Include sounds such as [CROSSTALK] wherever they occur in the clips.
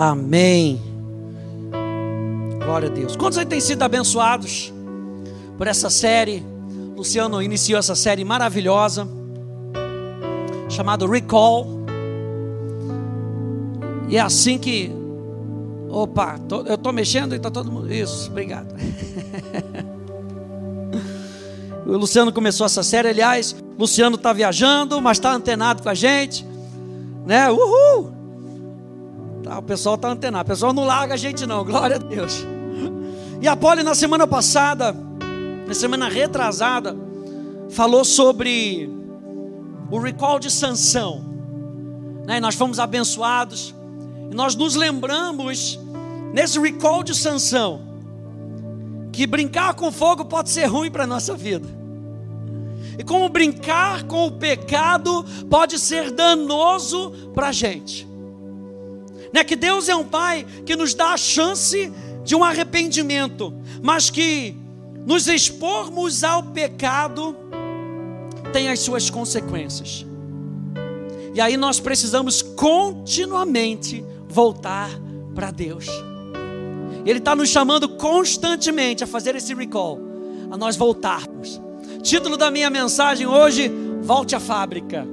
Amém. Glória a Deus. Quantos aí têm sido abençoados por essa série? Luciano iniciou essa série maravilhosa chamada Recall. E é assim que. Opa, tô, eu estou mexendo e está todo mundo. Isso, obrigado. [LAUGHS] o Luciano começou essa série, aliás, Luciano está viajando, mas está antenado com a gente, né? Uhul! Tá, o pessoal está antenado. O pessoal não larga a gente, não. Glória a Deus. E a Poli, na semana passada, na semana retrasada, falou sobre o recall de Sansão. Né? Nós fomos abençoados. E nós nos lembramos, nesse recall de Sansão, que brincar com fogo pode ser ruim para a nossa vida. E como brincar com o pecado pode ser danoso para a gente né? Que Deus é um Pai que nos dá a chance de um arrependimento, mas que nos expormos ao pecado tem as suas consequências. E aí nós precisamos continuamente voltar para Deus. Ele está nos chamando constantemente a fazer esse recall, a nós voltarmos. Título da minha mensagem hoje: Volte à fábrica.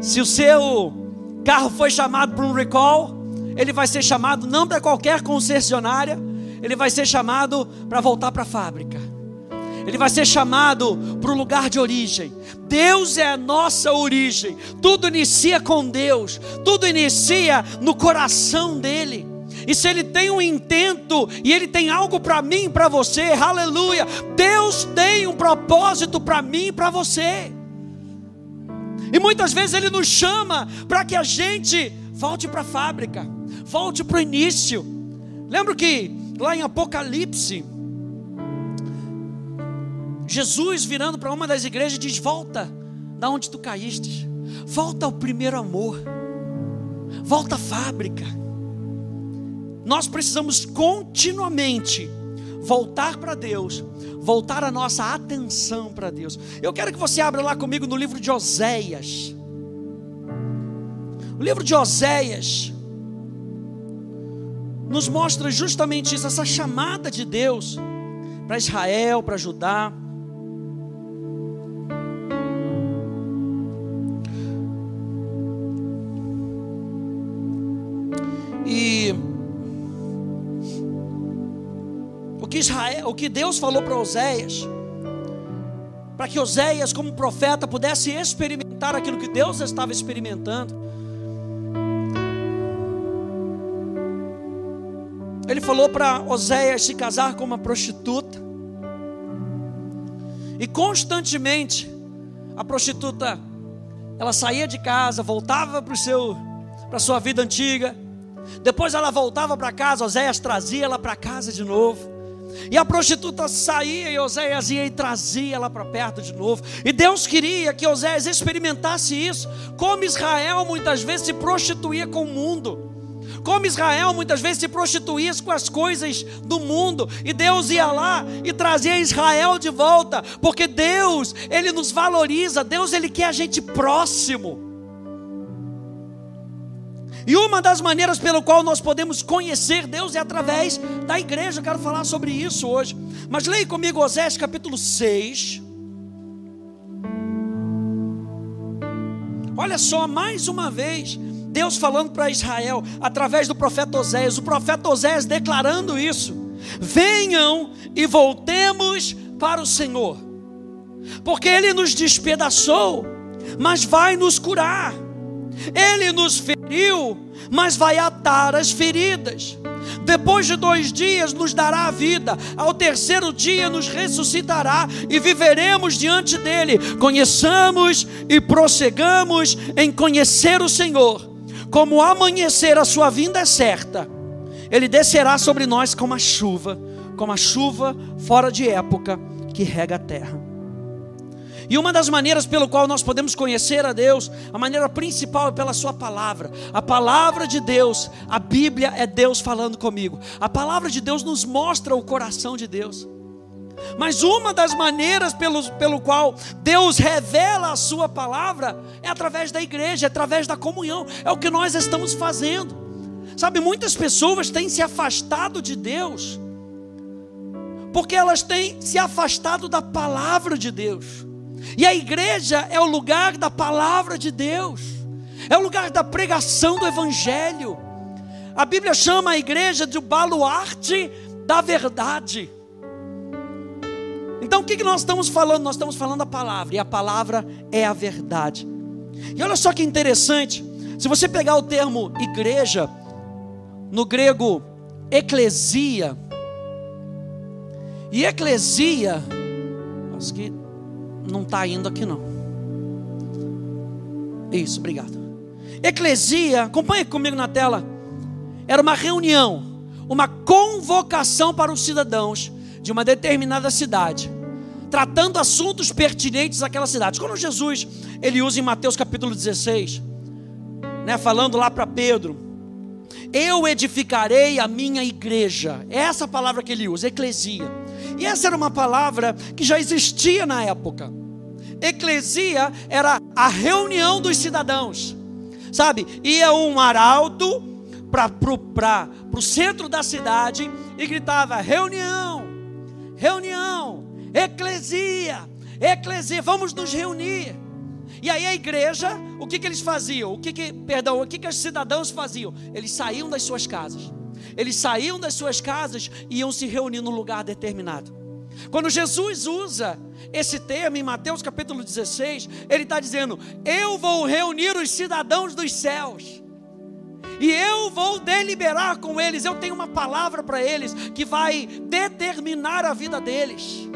Se o seu carro foi chamado para um recall, ele vai ser chamado não para qualquer concessionária, ele vai ser chamado para voltar para a fábrica. Ele vai ser chamado para o lugar de origem. Deus é a nossa origem. Tudo inicia com Deus. Tudo inicia no coração dele. E se ele tem um intento e ele tem algo para mim e para você, aleluia. Deus tem um propósito para mim e para você. E muitas vezes Ele nos chama para que a gente volte para a fábrica, volte para o início. Lembro que lá em Apocalipse, Jesus virando para uma das igrejas diz: Volta da onde tu caíste, volta ao primeiro amor, volta à fábrica. Nós precisamos continuamente voltar para Deus, voltar a nossa atenção para Deus. Eu quero que você abra lá comigo no livro de Oséias. O livro de Oséias nos mostra justamente isso, essa chamada de Deus para Israel, para Judá. Israel, o que Deus falou para Oséias, para que Oséias, como profeta, pudesse experimentar aquilo que Deus estava experimentando. Ele falou para Oséias se casar com uma prostituta. E constantemente a prostituta ela saía de casa, voltava para seu para sua vida antiga. Depois ela voltava para casa, Oséias trazia ela para casa de novo. E a prostituta saía e Oséias ia e trazia ela para perto de novo. E Deus queria que Oséias experimentasse isso. Como Israel muitas vezes se prostituía com o mundo. Como Israel muitas vezes se prostituía com as coisas do mundo. E Deus ia lá e trazia Israel de volta. Porque Deus, Ele nos valoriza. Deus, Ele quer a gente próximo. E uma das maneiras pelo qual nós podemos conhecer Deus é através da igreja. Eu quero falar sobre isso hoje. Mas leia comigo Osés capítulo 6. Olha só, mais uma vez, Deus falando para Israel através do profeta Oséias, o profeta Oséias declarando isso: Venham e voltemos para o Senhor, porque Ele nos despedaçou, mas vai nos curar. Ele nos feriu, mas vai atar as feridas. Depois de dois dias nos dará a vida, ao terceiro dia nos ressuscitará e viveremos diante dele. Conheçamos e prossegamos em conhecer o Senhor. Como amanhecer a sua vinda é certa, ele descerá sobre nós como a chuva, como a chuva fora de época que rega a terra. E uma das maneiras pelo qual nós podemos conhecer a Deus, a maneira principal é pela Sua palavra. A palavra de Deus, a Bíblia é Deus falando comigo. A palavra de Deus nos mostra o coração de Deus. Mas uma das maneiras pelo, pelo qual Deus revela a Sua palavra é através da igreja, é através da comunhão. É o que nós estamos fazendo. Sabe, muitas pessoas têm se afastado de Deus, porque elas têm se afastado da palavra de Deus. E a igreja é o lugar da palavra de Deus, é o lugar da pregação do Evangelho. A Bíblia chama a igreja de baluarte da verdade. Então o que nós estamos falando? Nós estamos falando a palavra, e a palavra é a verdade. E olha só que interessante, se você pegar o termo igreja, no grego eclesia, e eclesia, acho que não está indo aqui não. Isso, obrigado. Eclesia, acompanhe comigo na tela. Era uma reunião, uma convocação para os cidadãos de uma determinada cidade, tratando assuntos pertinentes àquela cidade. Quando Jesus ele usa em Mateus capítulo 16, né, falando lá para Pedro, eu edificarei a minha igreja. É essa palavra que ele usa, eclesia. E essa era uma palavra que já existia na época. Eclesia era a reunião dos cidadãos. Sabe? Ia um arauto para o centro da cidade e gritava: reunião, reunião, eclesia, eclesia, vamos nos reunir. E aí a igreja, o que, que eles faziam? O que, que perdão, o que, que os cidadãos faziam? Eles saíam das suas casas. Eles saíam das suas casas e iam se reunir num lugar determinado. Quando Jesus usa esse termo em Mateus capítulo 16, ele está dizendo: Eu vou reunir os cidadãos dos céus. E eu vou deliberar com eles. Eu tenho uma palavra para eles que vai determinar a vida deles.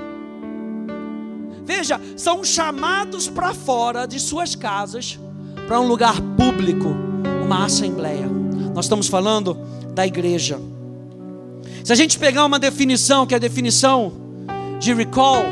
Veja, são chamados para fora de suas casas para um lugar público, uma assembleia. Nós estamos falando da igreja. Se a gente pegar uma definição, que é a definição de recall,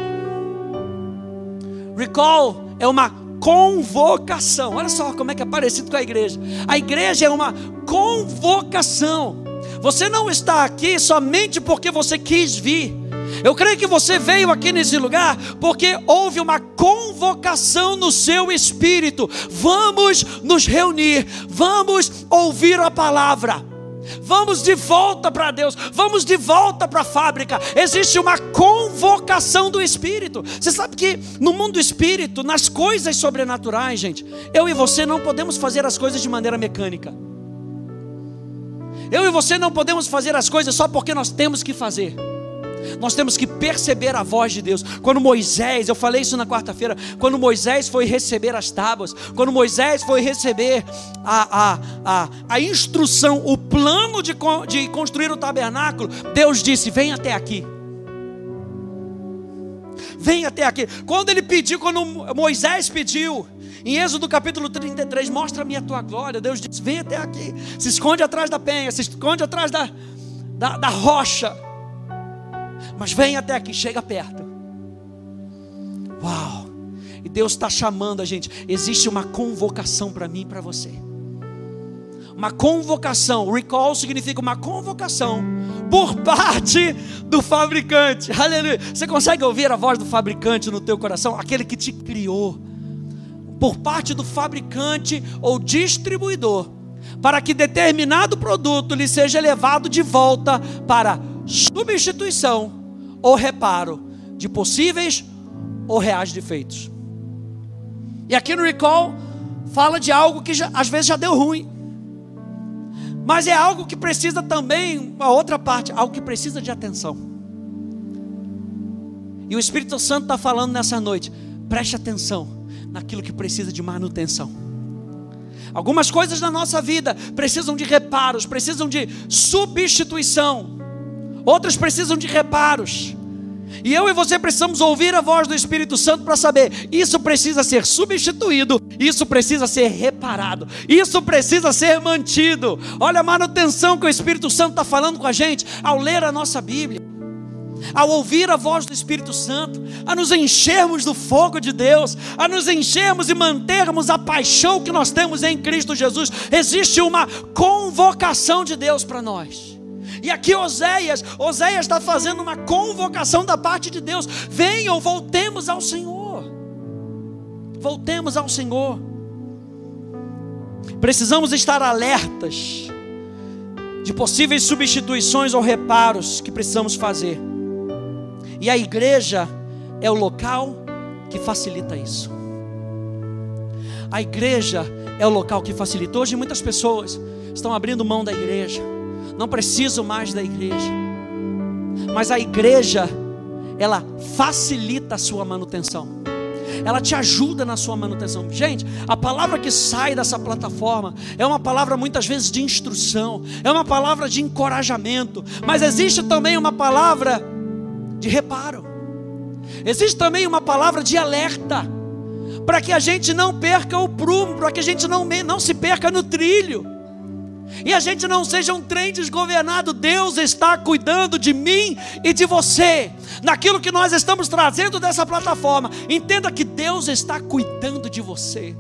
recall é uma convocação. Olha só como é que é parecido com a igreja. A igreja é uma convocação. Você não está aqui somente porque você quis vir. Eu creio que você veio aqui nesse lugar porque houve uma convocação no seu espírito. Vamos nos reunir, vamos ouvir a palavra. Vamos de volta para Deus, vamos de volta para a fábrica. Existe uma convocação do Espírito. Você sabe que no mundo do Espírito, nas coisas sobrenaturais, gente, eu e você não podemos fazer as coisas de maneira mecânica. Eu e você não podemos fazer as coisas só porque nós temos que fazer. Nós temos que perceber a voz de Deus. Quando Moisés, eu falei isso na quarta-feira, quando Moisés foi receber as tábuas, quando Moisés foi receber a, a, a, a instrução, o plano de, de construir o tabernáculo, Deus disse: Vem até aqui. Vem até aqui. Quando ele pediu, quando Moisés pediu, em Êxodo capítulo 33, mostra-me a tua glória. Deus disse: Vem até aqui. Se esconde atrás da penha, se esconde atrás da, da, da rocha. Mas vem até aqui, chega perto. Uau! E Deus está chamando a gente. Existe uma convocação para mim e para você. Uma convocação. Recall significa uma convocação por parte do fabricante. Aleluia. Você consegue ouvir a voz do fabricante no teu coração? Aquele que te criou. Por parte do fabricante ou distribuidor. Para que determinado produto lhe seja levado de volta para substituição ou reparo de possíveis ou reais defeitos. E aqui no recall fala de algo que já, às vezes já deu ruim. Mas é algo que precisa também, a outra parte, algo que precisa de atenção. E o Espírito Santo está falando nessa noite, preste atenção naquilo que precisa de manutenção. Algumas coisas na nossa vida precisam de reparos, precisam de substituição outras precisam de reparos. E eu e você precisamos ouvir a voz do Espírito Santo para saber: isso precisa ser substituído, isso precisa ser reparado, isso precisa ser mantido. Olha a manutenção que o Espírito Santo está falando com a gente ao ler a nossa Bíblia, ao ouvir a voz do Espírito Santo, a nos enchermos do fogo de Deus, a nos enchermos e mantermos a paixão que nós temos em Cristo Jesus. Existe uma convocação de Deus para nós. E aqui Oséias, Oséias está fazendo uma convocação da parte de Deus. Venham, voltemos ao Senhor. Voltemos ao Senhor. Precisamos estar alertas de possíveis substituições ou reparos que precisamos fazer. E a igreja é o local que facilita isso. A igreja é o local que facilita. Hoje muitas pessoas estão abrindo mão da igreja, não precisam mais da igreja. Mas a igreja, ela facilita a sua manutenção ela te ajuda na sua manutenção. Gente, a palavra que sai dessa plataforma é uma palavra muitas vezes de instrução, é uma palavra de encorajamento, mas existe também uma palavra de reparo, existe também uma palavra de alerta, para que a gente não perca o prumo, para que a gente não, não se perca no trilho e a gente não seja um trem desgovernado. Deus está cuidando de mim e de você, naquilo que nós estamos trazendo dessa plataforma. Entenda que Deus está cuidando de você.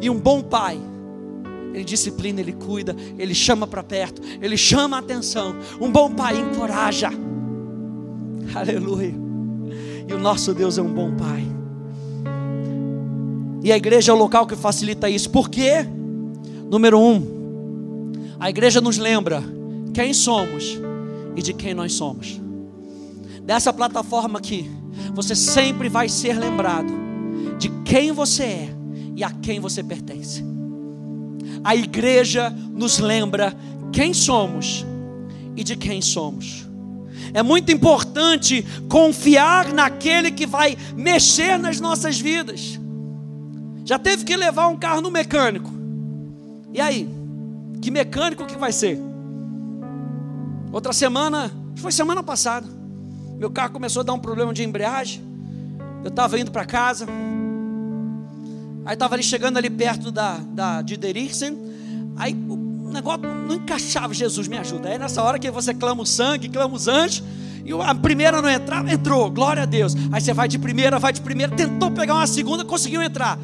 E um bom pai, ele disciplina, ele cuida, ele chama para perto, ele chama a atenção. Um bom pai encoraja. Aleluia. E o nosso Deus é um bom pai. E a igreja é o local que facilita isso. Por quê? Número um, a igreja nos lembra quem somos e de quem nós somos. Dessa plataforma aqui, você sempre vai ser lembrado de quem você é e a quem você pertence. A igreja nos lembra quem somos e de quem somos. É muito importante confiar naquele que vai mexer nas nossas vidas. Já teve que levar um carro no mecânico. E aí? Que mecânico que vai ser? Outra semana, foi semana passada, meu carro começou a dar um problema de embreagem. Eu estava indo para casa. Aí estava ali chegando ali perto da, da de Deriksen. Aí o negócio não encaixava. Jesus me ajuda. Aí nessa hora que você clama o sangue, clama os anjos. E a primeira não entrava, entrou, glória a Deus. Aí você vai de primeira, vai de primeira, tentou pegar uma segunda, conseguiu entrar.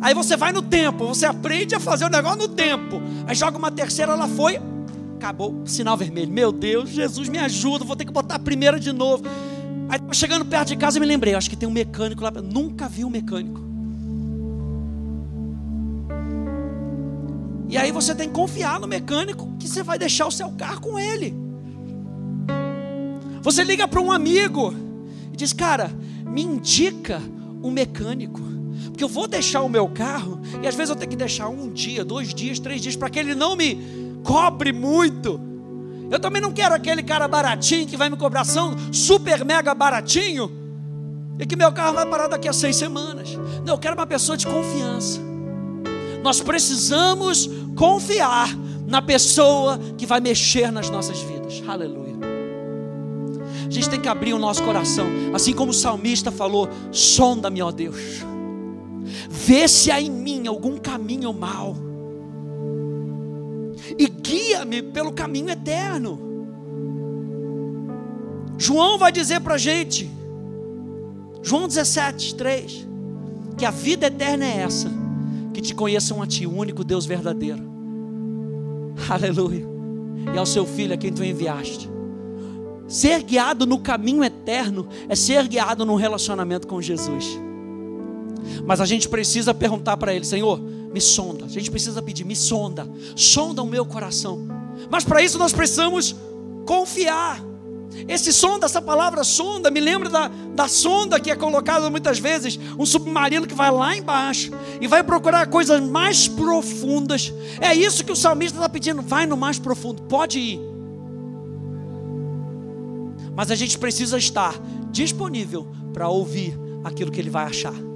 Aí você vai no tempo, você aprende a fazer o negócio no tempo. Aí joga uma terceira, ela foi, acabou, sinal vermelho. Meu Deus, Jesus me ajuda, vou ter que botar a primeira de novo. Aí chegando perto de casa, eu me lembrei, acho que tem um mecânico lá, nunca vi um mecânico. E aí você tem que confiar no mecânico que você vai deixar o seu carro com ele. Você liga para um amigo e diz: Cara, me indica um mecânico. Porque eu vou deixar o meu carro, e às vezes eu tenho que deixar um dia, dois dias, três dias, para que ele não me cobre muito. Eu também não quero aquele cara baratinho que vai me cobrar ação super mega baratinho, e que meu carro vai parar daqui a seis semanas. Não, eu quero uma pessoa de confiança. Nós precisamos confiar na pessoa que vai mexer nas nossas vidas. Aleluia. A gente tem que abrir o nosso coração, assim como o salmista falou: sonda-me, ó Deus vê se há em mim algum caminho mau, e guia-me pelo caminho eterno. João vai dizer para a gente, João 17, 3, que a vida eterna é essa, que te conheçam a Ti, o único Deus verdadeiro. Aleluia. E ao seu filho a quem tu enviaste. Ser guiado no caminho eterno é ser guiado num relacionamento com Jesus. Mas a gente precisa perguntar para Ele: Senhor, me sonda. A gente precisa pedir: me sonda, sonda o meu coração. Mas para isso nós precisamos confiar. Esse sonda, essa palavra sonda, me lembra da, da sonda que é colocada muitas vezes, um submarino que vai lá embaixo e vai procurar coisas mais profundas. É isso que o salmista está pedindo: vai no mais profundo, pode ir. Mas a gente precisa estar disponível para ouvir aquilo que ele vai achar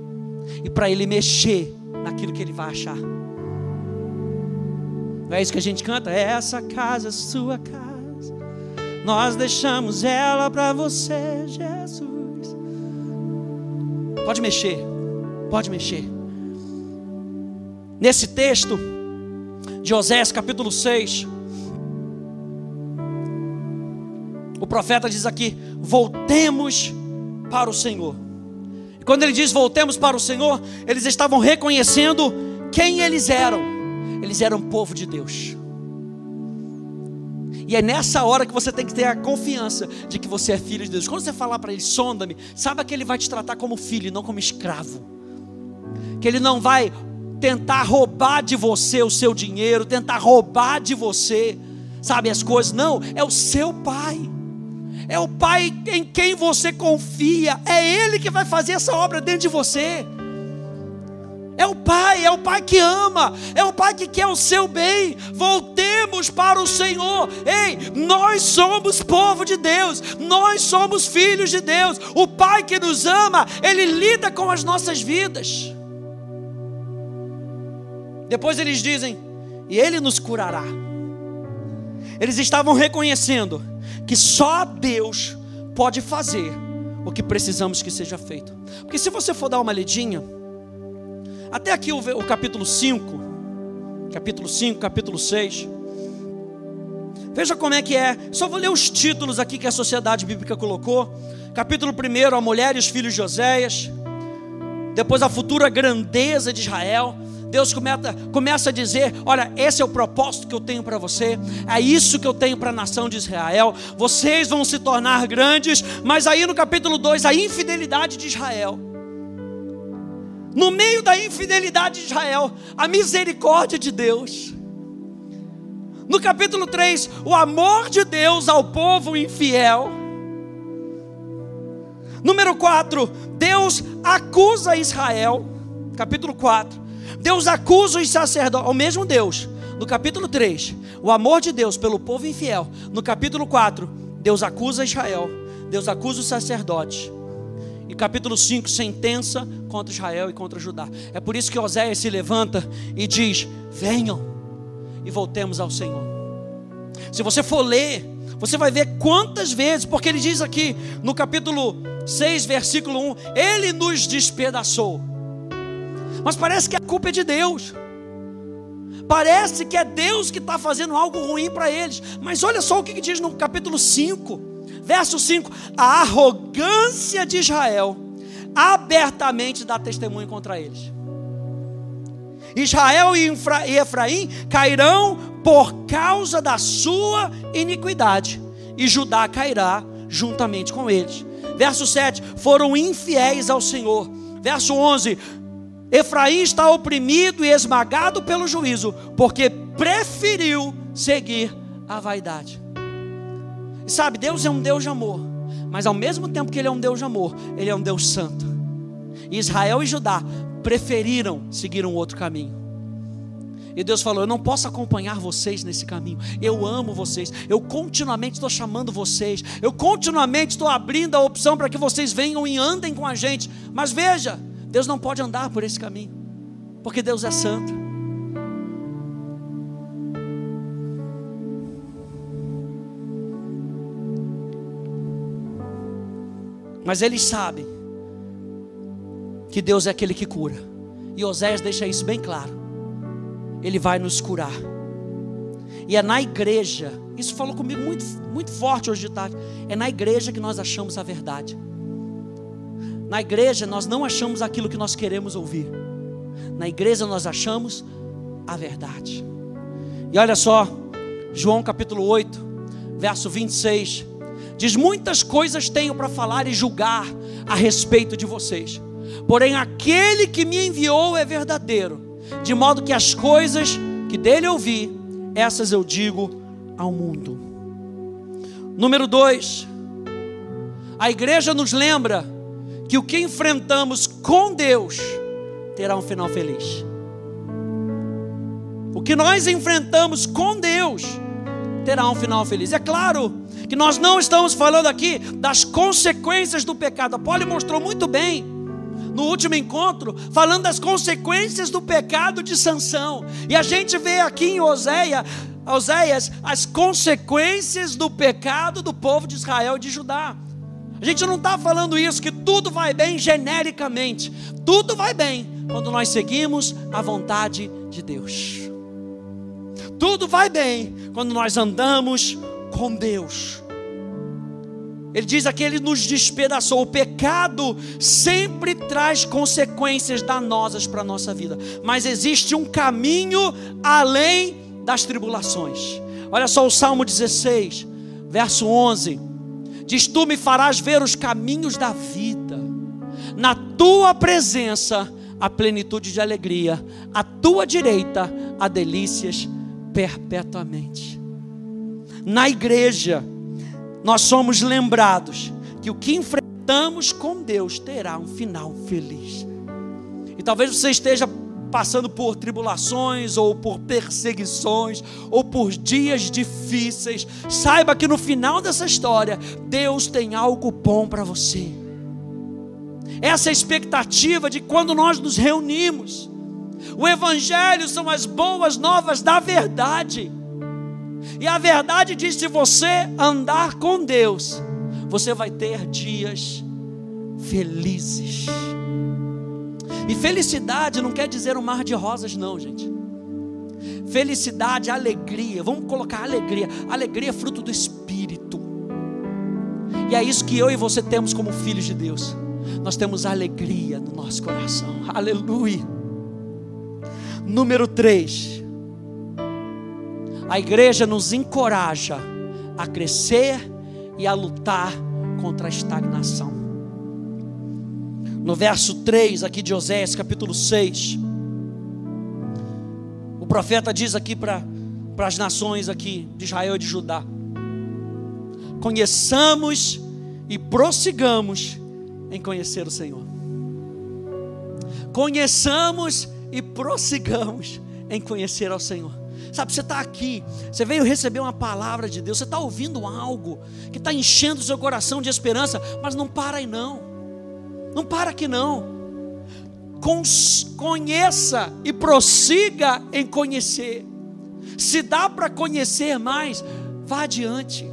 e para ele mexer naquilo que ele vai achar. Não é isso que a gente canta? É essa casa, sua casa. Nós deixamos ela para você, Jesus. Pode mexer, pode mexer. Nesse texto de Osés capítulo 6, o profeta diz aqui: voltemos para o Senhor. Quando ele diz voltemos para o Senhor, eles estavam reconhecendo quem eles eram. Eles eram povo de Deus. E é nessa hora que você tem que ter a confiança de que você é filho de Deus. Quando você falar para ele, sonda-me, saiba que ele vai te tratar como filho, não como escravo. Que ele não vai tentar roubar de você o seu dinheiro, tentar roubar de você sabe, as coisas. Não, é o seu pai. É o pai em quem você confia. É ele que vai fazer essa obra dentro de você. É o Pai, é o Pai que ama, é o Pai que quer o seu bem. Voltemos para o Senhor. Ei, nós somos povo de Deus, nós somos filhos de Deus. O Pai que nos ama, Ele lida com as nossas vidas. Depois eles dizem, e Ele nos curará. Eles estavam reconhecendo que só Deus pode fazer o que precisamos que seja feito. Porque se você for dar uma lidinha, até aqui o, o capítulo 5, capítulo 5, capítulo 6. Veja como é que é. Só vou ler os títulos aqui que a sociedade bíblica colocou. Capítulo 1, a mulher e os filhos de Oséias. Depois a futura grandeza de Israel. Deus começa, começa a dizer: Olha, esse é o propósito que eu tenho para você, é isso que eu tenho para a nação de Israel. Vocês vão se tornar grandes, mas aí no capítulo 2, a infidelidade de Israel no meio da infidelidade de Israel, a misericórdia de Deus. No capítulo 3, o amor de Deus ao povo infiel. Número 4, Deus acusa Israel. Capítulo 4. Deus acusa os sacerdotes, o mesmo Deus. No capítulo 3, o amor de Deus pelo povo infiel. No capítulo 4, Deus acusa Israel. Deus acusa os sacerdotes. E capítulo 5, sentença contra Israel e contra Judá. É por isso que Oséias se levanta e diz: Venham e voltemos ao Senhor. Se você for ler, você vai ver quantas vezes, porque ele diz aqui no capítulo 6, versículo 1: Ele nos despedaçou. Mas parece que a culpa é de Deus. Parece que é Deus que está fazendo algo ruim para eles. Mas olha só o que diz no capítulo 5 Verso 5: A arrogância de Israel abertamente dá testemunho contra eles. Israel e Efraim cairão por causa da sua iniquidade, e Judá cairá juntamente com eles. Verso 7: Foram infiéis ao Senhor. Verso 11: Efraim está oprimido e esmagado pelo juízo, porque preferiu seguir a vaidade. E sabe, Deus é um Deus de amor, mas ao mesmo tempo que Ele é um Deus de amor, Ele é um Deus santo. E Israel e Judá preferiram seguir um outro caminho. E Deus falou: Eu não posso acompanhar vocês nesse caminho. Eu amo vocês. Eu continuamente estou chamando vocês. Eu continuamente estou abrindo a opção para que vocês venham e andem com a gente. Mas veja, Deus não pode andar por esse caminho, porque Deus é santo. Mas eles sabem que Deus é aquele que cura. E Oséias deixa isso bem claro. Ele vai nos curar. E é na igreja, isso falou comigo muito, muito forte hoje de tarde. É na igreja que nós achamos a verdade. Na igreja nós não achamos aquilo que nós queremos ouvir. Na igreja nós achamos a verdade. E olha só, João capítulo 8, verso 26. Diz: Muitas coisas tenho para falar e julgar a respeito de vocês. Porém, aquele que me enviou é verdadeiro, de modo que as coisas que dele ouvi, essas eu digo ao mundo. Número 2. A igreja nos lembra que o que enfrentamos com Deus terá um final feliz. O que nós enfrentamos com Deus terá um final feliz. É claro que nós não estamos falando aqui das consequências do pecado. A mostrou muito bem no último encontro, falando das consequências do pecado de Sansão. E a gente vê aqui em Oséia, Oséias as consequências do pecado do povo de Israel e de Judá. A gente não está falando isso, que tudo vai bem genericamente. Tudo vai bem quando nós seguimos a vontade de Deus. Tudo vai bem quando nós andamos com Deus. Ele diz aqui, ele nos despedaçou. O pecado sempre traz consequências danosas para a nossa vida. Mas existe um caminho além das tribulações. Olha só o Salmo 16, verso 11. Diz: Tu me farás ver os caminhos da vida. Na tua presença a plenitude de alegria, à tua direita há delícias perpetuamente. na igreja, nós somos lembrados que o que enfrentamos com Deus terá um final feliz. E talvez você esteja passando por tribulações, ou por perseguições, ou por dias difíceis, saiba que no final dessa história, Deus tem algo bom para você. Essa é a expectativa de quando nós nos reunimos. O Evangelho são as boas novas da verdade. E a verdade diz: se você andar com Deus, você vai ter dias felizes. E felicidade não quer dizer um mar de rosas, não, gente. Felicidade, alegria, vamos colocar alegria. Alegria é fruto do Espírito. E é isso que eu e você temos como filhos de Deus. Nós temos alegria no nosso coração. Aleluia. Número 3. A igreja nos encoraja a crescer e a lutar contra a estagnação no verso 3 aqui de Oséias, capítulo 6. O profeta diz aqui para as nações aqui de Israel e de Judá: Conheçamos e prossigamos em conhecer o Senhor. Conheçamos e prossigamos em conhecer ao Senhor. Sabe, você está aqui, você veio receber uma palavra de Deus, você está ouvindo algo que está enchendo o seu coração de esperança, mas não para aí não. Não para aqui não. Conheça e prossiga em conhecer. Se dá para conhecer mais, vá adiante.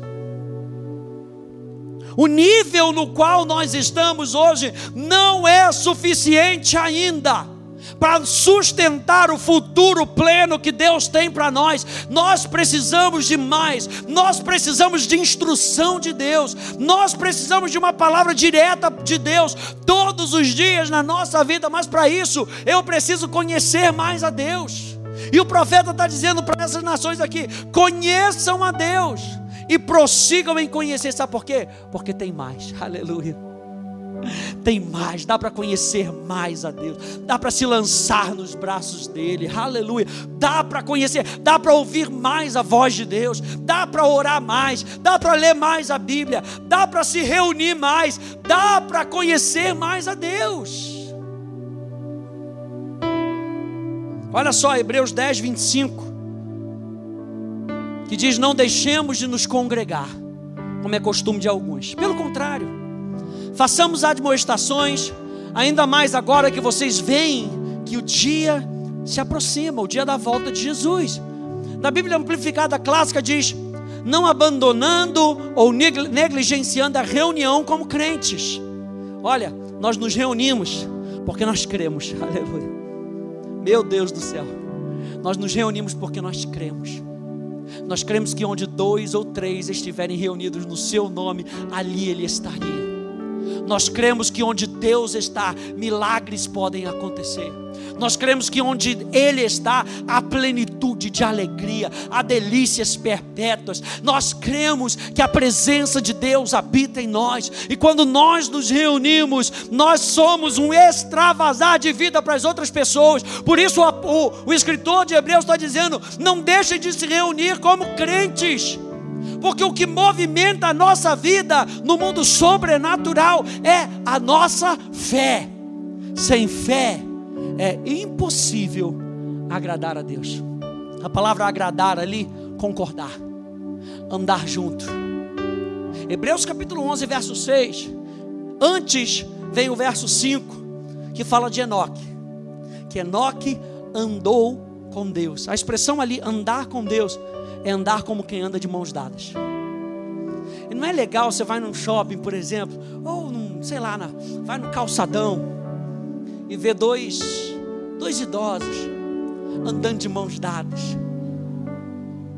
O nível no qual nós estamos hoje não é suficiente ainda para sustentar o futuro pleno que Deus tem para nós. Nós precisamos de mais, nós precisamos de instrução de Deus, nós precisamos de uma palavra direta de Deus todos os dias na nossa vida, mas para isso eu preciso conhecer mais a Deus. E o profeta está dizendo para essas nações aqui: conheçam a Deus e prossigam em conhecer. Sabe por quê? Porque tem mais. Aleluia. Tem mais, dá para conhecer mais a Deus, dá para se lançar nos braços dele, aleluia. Dá para conhecer, dá para ouvir mais a voz de Deus, dá para orar mais, dá para ler mais a Bíblia, dá para se reunir mais, dá para conhecer mais a Deus. Olha só, Hebreus 10, 25, que diz: Não deixemos de nos congregar, como é costume de alguns, pelo contrário façamos admoestações, ainda mais agora que vocês veem que o dia se aproxima, o dia da volta de Jesus. Na Bíblia Amplificada Clássica diz: não abandonando ou negligenciando a reunião como crentes. Olha, nós nos reunimos porque nós cremos, [LAUGHS] aleluia. Meu Deus do céu, nós nos reunimos porque nós cremos. Nós cremos que onde dois ou três estiverem reunidos no seu nome, ali Ele estaria. Nós cremos que onde Deus está, milagres podem acontecer. Nós cremos que onde Ele está, há plenitude de alegria, há delícias perpétuas. Nós cremos que a presença de Deus habita em nós, e quando nós nos reunimos, nós somos um extravasar de vida para as outras pessoas. Por isso, o, o, o escritor de Hebreus está dizendo: não deixem de se reunir como crentes porque o que movimenta a nossa vida no mundo sobrenatural é a nossa fé. Sem fé é impossível agradar a Deus. A palavra agradar ali, concordar, andar junto. Hebreus capítulo 11, verso 6. Antes vem o verso 5, que fala de Enoque. Que Enoque andou com Deus. A expressão ali, andar com Deus, é andar como quem anda de mãos dadas. E não é legal você vai num shopping, por exemplo, ou num, sei lá, na, vai no calçadão e ver dois, dois idosos andando de mãos dadas.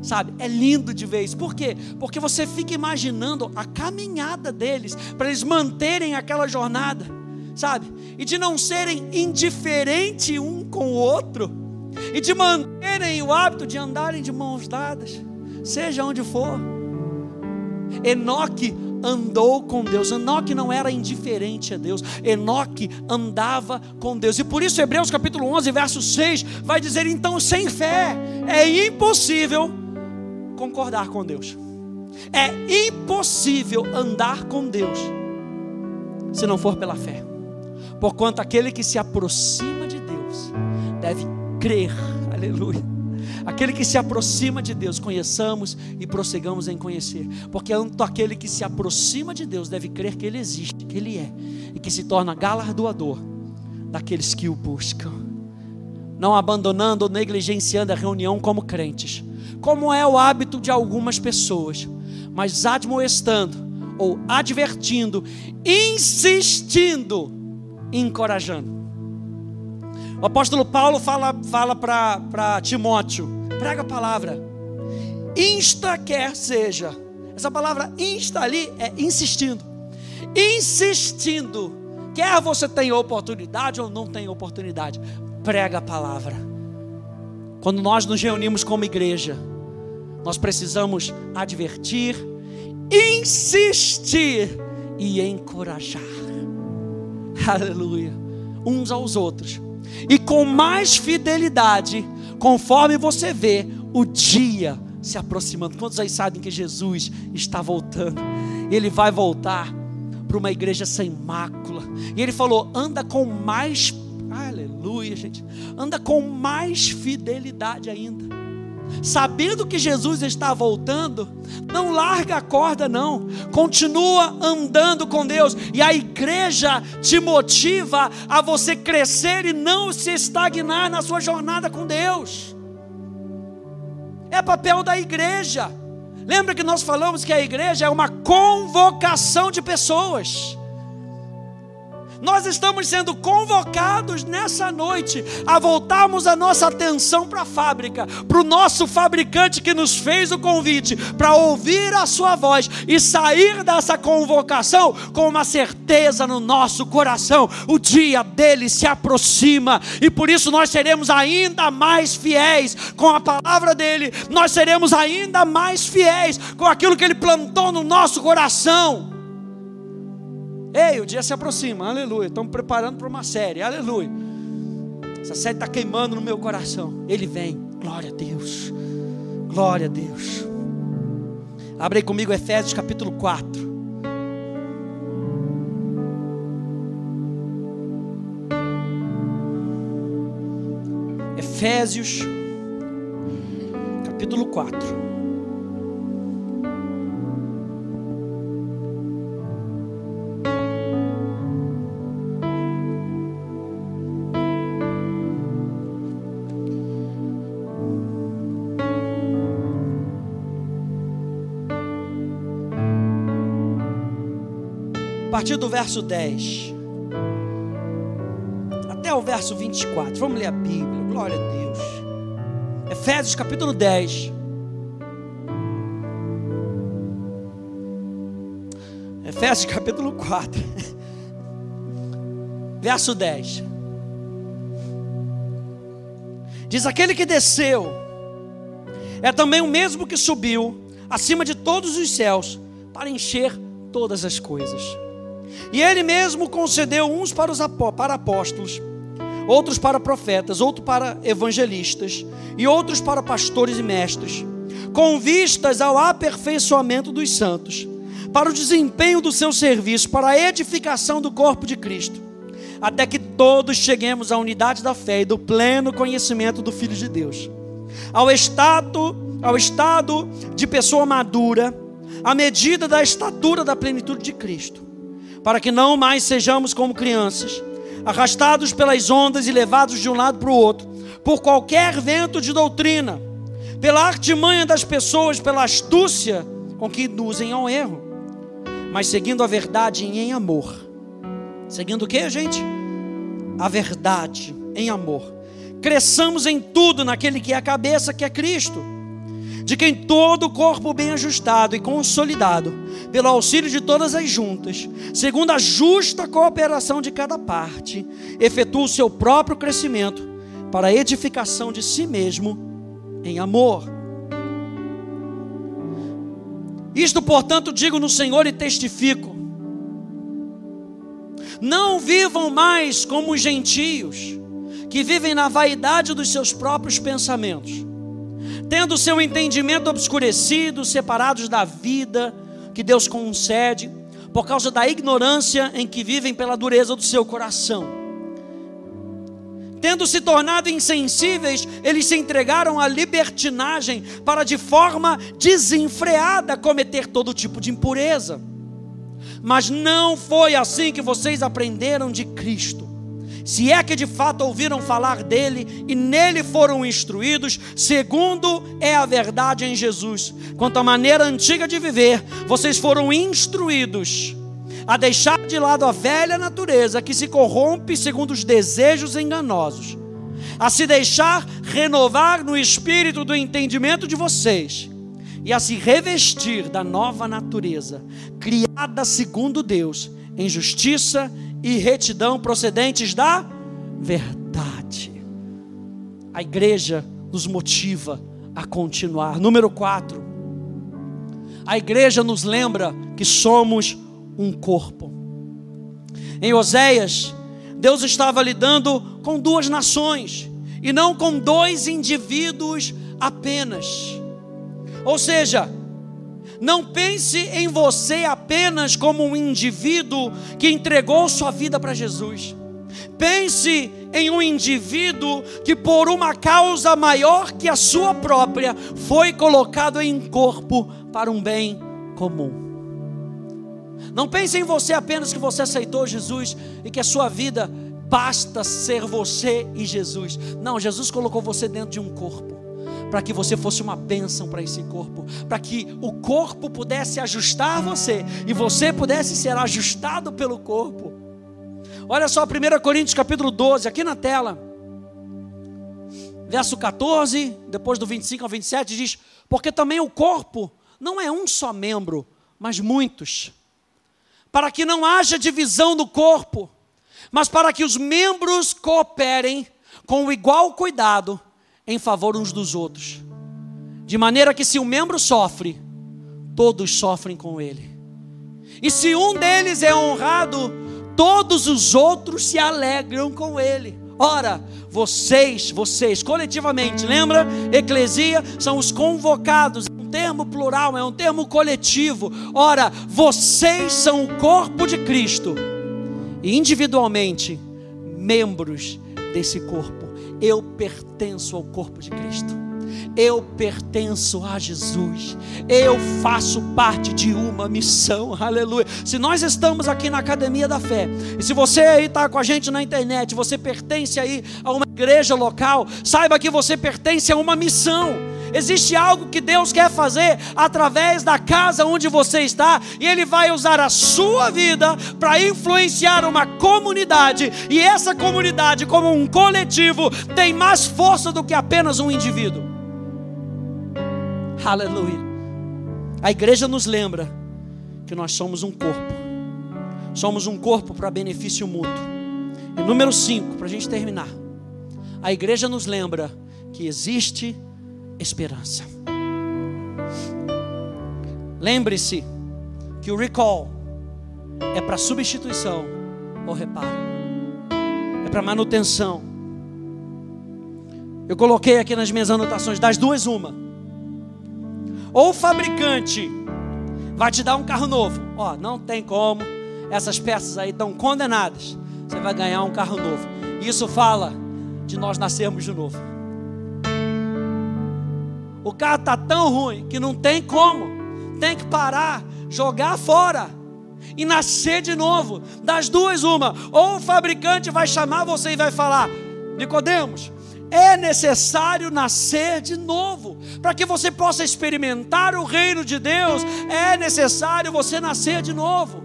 Sabe? É lindo de isso. Por quê? Porque você fica imaginando a caminhada deles para eles manterem aquela jornada, sabe? E de não serem indiferentes um com o outro e de manterem o hábito de andarem de mãos dadas, seja onde for. Enoque andou com Deus. Enoque não era indiferente a Deus. Enoque andava com Deus. E por isso Hebreus capítulo 11, verso 6 vai dizer então sem fé é impossível concordar com Deus. É impossível andar com Deus se não for pela fé. Porquanto aquele que se aproxima de Deus deve crer. Aleluia. Aquele que se aproxima de Deus, conheçamos e prossigamos em conhecer. Porque aquele que se aproxima de Deus deve crer que Ele existe, que Ele é, e que se torna galardoador daqueles que o buscam. Não abandonando ou negligenciando a reunião como crentes, como é o hábito de algumas pessoas, mas admoestando ou advertindo, insistindo, encorajando. O apóstolo Paulo fala, fala para Timóteo: prega a palavra, insta quer seja. Essa palavra insta ali é insistindo, insistindo. Quer você tenha oportunidade ou não tenha oportunidade, prega a palavra. Quando nós nos reunimos como igreja, nós precisamos advertir, insistir e encorajar. Aleluia. Uns aos outros e com mais fidelidade, conforme você vê o dia se aproximando. Quantos aí sabem que Jesus está voltando? Ele vai voltar para uma igreja sem mácula. E ele falou: anda com mais, aleluia, gente, anda com mais fidelidade ainda sabendo que Jesus está voltando, não larga a corda, não, continua andando com Deus, e a igreja te motiva a você crescer e não se estagnar na sua jornada com Deus. É papel da igreja. Lembra que nós falamos que a igreja é uma convocação de pessoas. Nós estamos sendo convocados nessa noite a voltarmos a nossa atenção para a fábrica, para o nosso fabricante que nos fez o convite, para ouvir a sua voz e sair dessa convocação com uma certeza no nosso coração: o dia dele se aproxima e por isso nós seremos ainda mais fiéis com a palavra dele, nós seremos ainda mais fiéis com aquilo que ele plantou no nosso coração. Ei, o dia se aproxima, aleluia. Estamos preparando para uma série, aleluia. Essa série está queimando no meu coração. Ele vem, glória a Deus, glória a Deus. Abre comigo Efésios capítulo 4. Efésios capítulo 4. Partir do verso 10 até o verso 24. Vamos ler a Bíblia. Glória a Deus. Efésios capítulo 10. Efésios capítulo 4. [LAUGHS] Verso 10. Diz aquele que desceu é também o mesmo que subiu acima de todos os céus para encher todas as coisas. E ele mesmo concedeu uns para os para apóstolos, outros para profetas, outros para evangelistas e outros para pastores e mestres, com vistas ao aperfeiçoamento dos santos, para o desempenho do seu serviço, para a edificação do corpo de Cristo, até que todos cheguemos à unidade da fé e do pleno conhecimento do Filho de Deus, ao estado, ao estado de pessoa madura, à medida da estatura da plenitude de Cristo para que não mais sejamos como crianças, arrastados pelas ondas e levados de um lado para o outro, por qualquer vento de doutrina, pela artimanha das pessoas, pela astúcia com que induzem ao erro, mas seguindo a verdade em amor. Seguindo o que, gente? A verdade em amor. Cresçamos em tudo naquele que é a cabeça, que é Cristo de quem todo o corpo bem ajustado e consolidado, pelo auxílio de todas as juntas, segundo a justa cooperação de cada parte, efetua o seu próprio crescimento para a edificação de si mesmo em amor. Isto, portanto, digo no Senhor e testifico: não vivam mais como os gentios, que vivem na vaidade dos seus próprios pensamentos tendo seu entendimento obscurecido, separados da vida que Deus concede, por causa da ignorância em que vivem pela dureza do seu coração. Tendo se tornado insensíveis, eles se entregaram à libertinagem para de forma desenfreada cometer todo tipo de impureza. Mas não foi assim que vocês aprenderam de Cristo. Se é que de fato ouviram falar dele e nele foram instruídos, segundo é a verdade em Jesus. Quanto à maneira antiga de viver, vocês foram instruídos a deixar de lado a velha natureza que se corrompe segundo os desejos enganosos, a se deixar renovar no espírito do entendimento de vocês e a se revestir da nova natureza, criada segundo Deus, em justiça e retidão procedentes da verdade. A igreja nos motiva a continuar. Número 4. A igreja nos lembra que somos um corpo. Em Oséias, Deus estava lidando com duas nações e não com dois indivíduos apenas. Ou seja, não pense em você apenas como um indivíduo que entregou sua vida para Jesus. Pense em um indivíduo que, por uma causa maior que a sua própria, foi colocado em corpo para um bem comum. Não pense em você apenas que você aceitou Jesus e que a sua vida basta ser você e Jesus. Não, Jesus colocou você dentro de um corpo para que você fosse uma bênção para esse corpo, para que o corpo pudesse ajustar você e você pudesse ser ajustado pelo corpo. Olha só 1 Coríntios capítulo 12, aqui na tela. Verso 14, depois do 25 ao 27 diz: "Porque também o corpo não é um só membro, mas muitos para que não haja divisão do corpo, mas para que os membros cooperem com igual cuidado em favor uns dos outros. De maneira que se um membro sofre, todos sofrem com ele. E se um deles é honrado, todos os outros se alegram com ele. Ora, vocês, vocês, coletivamente, lembra? Eclesia são os convocados termo plural, é um termo coletivo. Ora, vocês são o corpo de Cristo e individualmente membros desse corpo. Eu pertenço ao corpo de Cristo. Eu pertenço a Jesus. Eu faço parte de uma missão. Aleluia. Se nós estamos aqui na Academia da Fé, e se você aí está com a gente na internet, você pertence aí a uma igreja local, saiba que você pertence a uma missão. Existe algo que Deus quer fazer através da casa onde você está, e Ele vai usar a sua vida para influenciar uma comunidade, e essa comunidade, como um coletivo, tem mais força do que apenas um indivíduo. Aleluia. A igreja nos lembra que nós somos um corpo, somos um corpo para benefício mútuo. E número 5, para a gente terminar, a igreja nos lembra que existe esperança. Lembre-se que o recall é para substituição ou reparo, é para manutenção. Eu coloquei aqui nas minhas anotações: das duas, uma. Ou o fabricante vai te dar um carro novo, ó, não tem como, essas peças aí estão condenadas, você vai ganhar um carro novo. Isso fala de nós nascermos de novo. O carro está tão ruim que não tem como. Tem que parar, jogar fora e nascer de novo. Das duas, uma. Ou o fabricante vai chamar você e vai falar: Nicodemos, é necessário nascer de novo. Para que você possa experimentar o reino de Deus, é necessário você nascer de novo.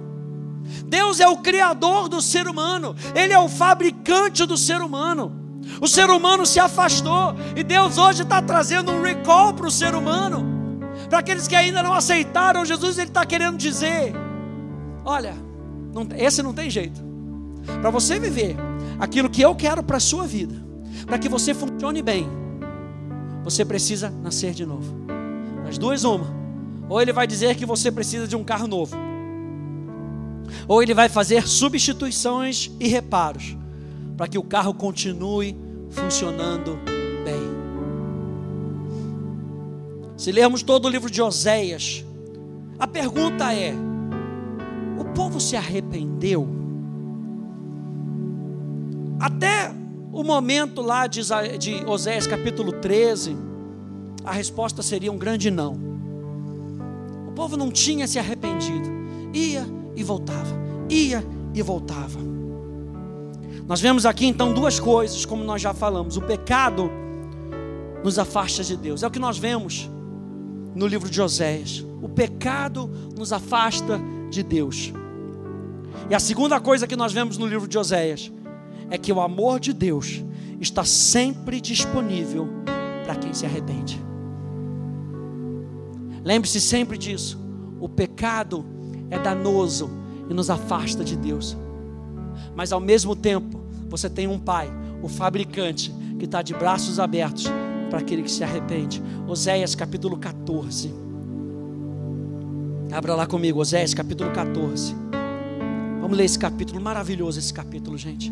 Deus é o criador do ser humano, Ele é o fabricante do ser humano. O ser humano se afastou e Deus hoje está trazendo um recall para o ser humano. Para aqueles que ainda não aceitaram Jesus, Ele está querendo dizer: olha, não, esse não tem jeito. Para você viver aquilo que eu quero para a sua vida, para que você funcione bem, você precisa nascer de novo. As duas, uma. Ou ele vai dizer que você precisa de um carro novo, ou ele vai fazer substituições e reparos para que o carro continue funcionando bem. Se lermos todo o livro de Oséias, a pergunta é: o povo se arrependeu? Até o momento lá de, Oséias capítulo 13, a resposta seria um grande não. O povo não tinha se arrependido, ia e voltava, ia e voltava. Nós vemos aqui então duas coisas, como nós já falamos: o pecado nos afasta de Deus, é o que nós vemos no livro de Oséias. O pecado nos afasta de Deus. E a segunda coisa que nós vemos no livro de Oséias é que o amor de Deus está sempre disponível para quem se arrepende. Lembre-se sempre disso. O pecado é danoso e nos afasta de Deus. Mas ao mesmo tempo, você tem um pai, o fabricante, que está de braços abertos para aquele que se arrepende. Oséias capítulo 14. Abra lá comigo, Oséias capítulo 14. Vamos ler esse capítulo, maravilhoso esse capítulo, gente.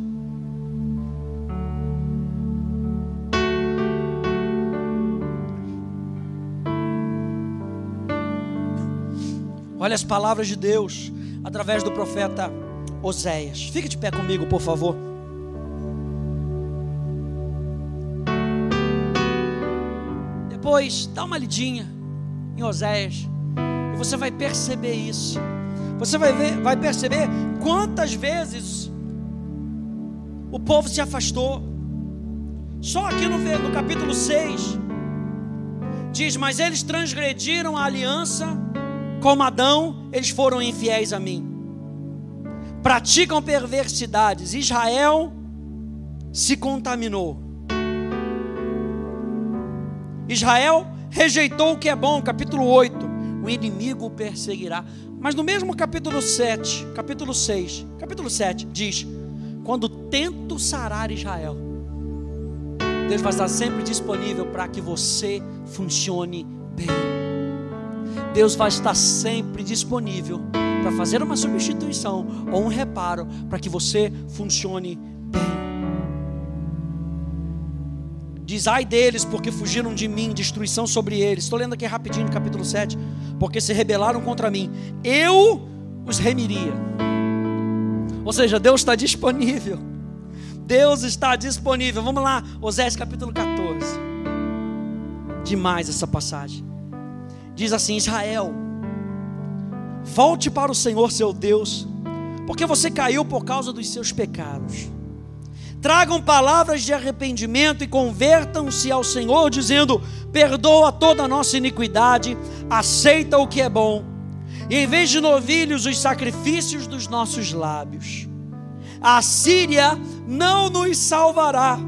Olha as palavras de Deus através do profeta Oséias. Fique de pé comigo, por favor. Depois, dá uma lidinha em Oséias e você vai perceber isso. Você vai ver, vai perceber quantas vezes o povo se afastou. Só aqui no, no capítulo 6 diz: Mas eles transgrediram a aliança como Adão, eles foram infiéis a mim. Praticam perversidades. Israel se contaminou. Israel rejeitou o que é bom, capítulo 8. O inimigo o perseguirá. Mas no mesmo capítulo 7, capítulo 6, capítulo 7, diz: Quando tento sarar Israel, Deus vai estar sempre disponível para que você funcione bem. Deus vai estar sempre disponível para fazer uma substituição ou um reparo para que você funcione bem. Diz ai deles, porque fugiram de mim, destruição sobre eles. Estou lendo aqui rapidinho no capítulo 7. Porque se rebelaram contra mim, eu os remiria. Ou seja, Deus está disponível. Deus está disponível. Vamos lá, Osés capítulo 14. Demais essa passagem. Diz assim: Israel, volte para o Senhor seu Deus, porque você caiu por causa dos seus pecados. Tragam palavras de arrependimento e convertam-se ao Senhor, dizendo: Perdoa toda a nossa iniquidade, aceita o que é bom, e em vez de novilhos, os sacrifícios dos nossos lábios. A Síria não nos salvará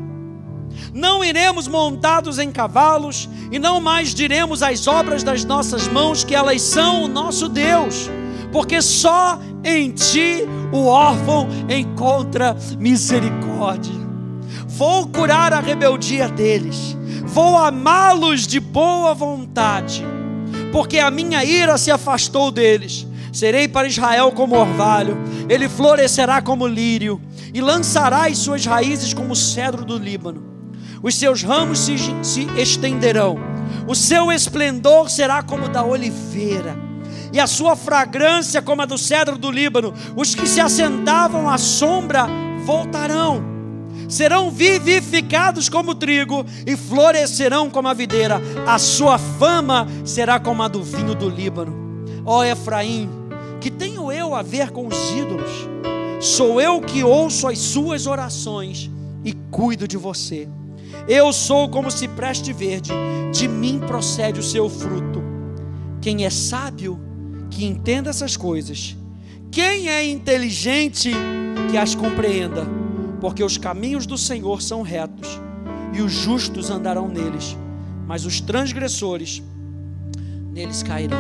não iremos montados em cavalos, e não mais diremos as obras das nossas mãos que elas são o nosso Deus, porque só em ti o órfão encontra misericórdia. Vou curar a rebeldia deles, vou amá-los de boa vontade, porque a minha ira se afastou deles. Serei para Israel como orvalho, ele florescerá como lírio, e lançará as suas raízes como o cedro do Líbano os seus ramos se, se estenderão, o seu esplendor será como da oliveira, e a sua fragrância como a do cedro do Líbano. Os que se assentavam à sombra voltarão, serão vivificados como trigo e florescerão como a videira. A sua fama será como a do vinho do Líbano. Ó Efraim, que tenho eu a ver com os ídolos? Sou eu que ouço as suas orações e cuido de você. Eu sou como cipreste verde, de mim procede o seu fruto. Quem é sábio, que entenda essas coisas. Quem é inteligente, que as compreenda. Porque os caminhos do Senhor são retos, e os justos andarão neles, mas os transgressores neles cairão.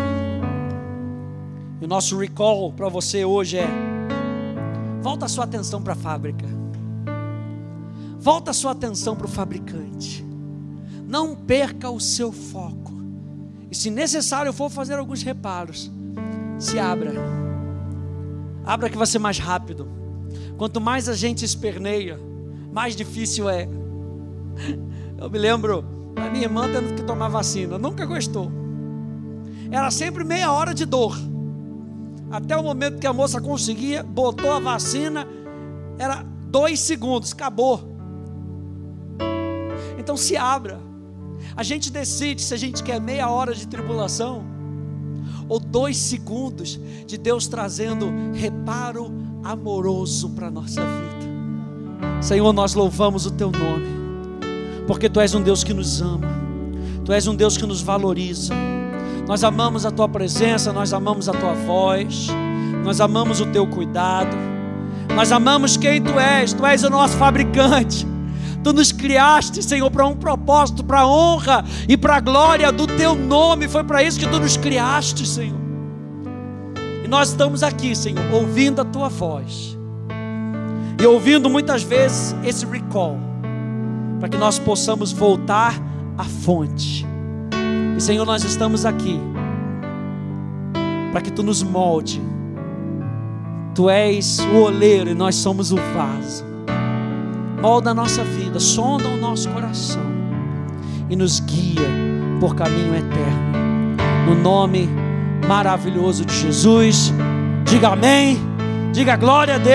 E o nosso recall para você hoje é: volta a sua atenção para a fábrica. Volta a sua atenção para o fabricante. Não perca o seu foco. E se necessário for fazer alguns reparos, se abra. Abra que vai ser mais rápido. Quanto mais a gente esperneia, mais difícil é. [LAUGHS] Eu me lembro da minha irmã tendo que tomar vacina, nunca gostou. era sempre meia hora de dor. Até o momento que a moça conseguia, botou a vacina, era dois segundos, acabou. Então se abra. A gente decide se a gente quer meia hora de tribulação ou dois segundos de Deus trazendo reparo amoroso para a nossa vida. Senhor, nós louvamos o Teu nome, porque Tu és um Deus que nos ama, Tu és um Deus que nos valoriza. Nós amamos a Tua presença, nós amamos a Tua voz, nós amamos o Teu cuidado, nós amamos quem Tu és, Tu és o nosso fabricante. Tu nos criaste, Senhor, para um propósito, para a honra e para a glória do Teu nome. Foi para isso que Tu nos criaste, Senhor. E nós estamos aqui, Senhor, ouvindo a Tua voz. E ouvindo muitas vezes esse recall, para que nós possamos voltar à fonte. E Senhor, nós estamos aqui para que Tu nos molde. Tu és o oleiro e nós somos o vaso molda a nossa vida, sonda o nosso coração e nos guia por caminho eterno. No nome maravilhoso de Jesus, diga amém, diga glória a Deus.